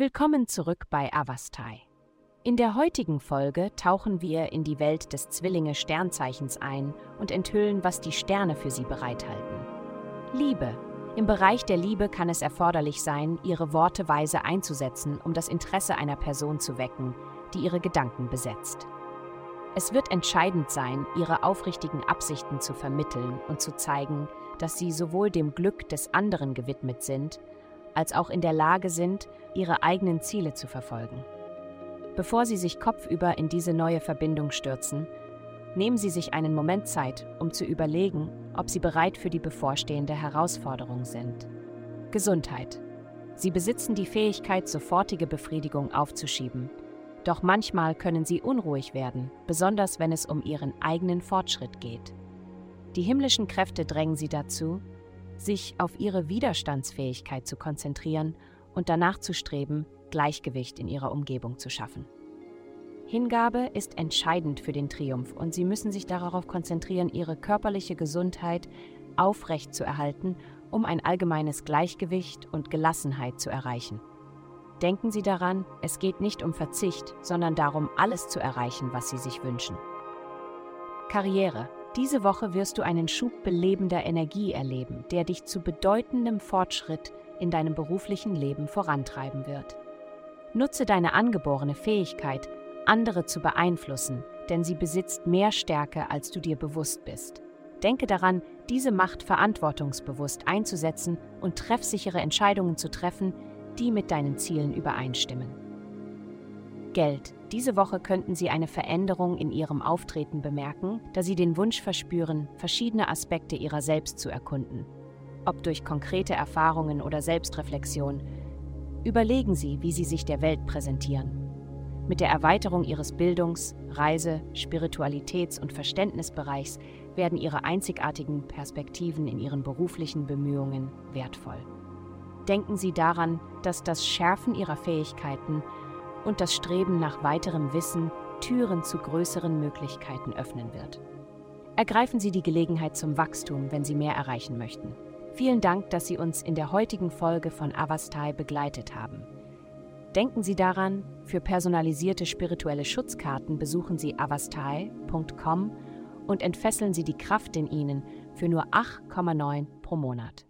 Willkommen zurück bei Avastai. In der heutigen Folge tauchen wir in die Welt des Zwillinge-Sternzeichens ein und enthüllen, was die Sterne für sie bereithalten. Liebe. Im Bereich der Liebe kann es erforderlich sein, ihre Worte weise einzusetzen, um das Interesse einer Person zu wecken, die ihre Gedanken besetzt. Es wird entscheidend sein, ihre aufrichtigen Absichten zu vermitteln und zu zeigen, dass sie sowohl dem Glück des anderen gewidmet sind, als auch in der Lage sind, ihre eigenen Ziele zu verfolgen. Bevor Sie sich kopfüber in diese neue Verbindung stürzen, nehmen Sie sich einen Moment Zeit, um zu überlegen, ob Sie bereit für die bevorstehende Herausforderung sind. Gesundheit. Sie besitzen die Fähigkeit, sofortige Befriedigung aufzuschieben, doch manchmal können Sie unruhig werden, besonders wenn es um Ihren eigenen Fortschritt geht. Die himmlischen Kräfte drängen Sie dazu, sich auf ihre Widerstandsfähigkeit zu konzentrieren und danach zu streben, Gleichgewicht in ihrer Umgebung zu schaffen. Hingabe ist entscheidend für den Triumph und Sie müssen sich darauf konzentrieren, Ihre körperliche Gesundheit aufrecht zu erhalten, um ein allgemeines Gleichgewicht und Gelassenheit zu erreichen. Denken Sie daran, es geht nicht um Verzicht, sondern darum, alles zu erreichen, was Sie sich wünschen. Karriere diese Woche wirst du einen Schub belebender Energie erleben, der dich zu bedeutendem Fortschritt in deinem beruflichen Leben vorantreiben wird. Nutze deine angeborene Fähigkeit, andere zu beeinflussen, denn sie besitzt mehr Stärke, als du dir bewusst bist. Denke daran, diese Macht verantwortungsbewusst einzusetzen und treffsichere Entscheidungen zu treffen, die mit deinen Zielen übereinstimmen. Geld. Diese Woche könnten Sie eine Veränderung in Ihrem Auftreten bemerken, da Sie den Wunsch verspüren, verschiedene Aspekte Ihrer selbst zu erkunden. Ob durch konkrete Erfahrungen oder Selbstreflexion, überlegen Sie, wie Sie sich der Welt präsentieren. Mit der Erweiterung Ihres Bildungs-, Reise-, Spiritualitäts- und Verständnisbereichs werden Ihre einzigartigen Perspektiven in Ihren beruflichen Bemühungen wertvoll. Denken Sie daran, dass das Schärfen Ihrer Fähigkeiten und das Streben nach weiterem Wissen Türen zu größeren Möglichkeiten öffnen wird. Ergreifen Sie die Gelegenheit zum Wachstum, wenn Sie mehr erreichen möchten. Vielen Dank, dass Sie uns in der heutigen Folge von Avastai begleitet haben. Denken Sie daran, für personalisierte spirituelle Schutzkarten besuchen Sie avastai.com und entfesseln Sie die Kraft in Ihnen für nur 8,9 pro Monat.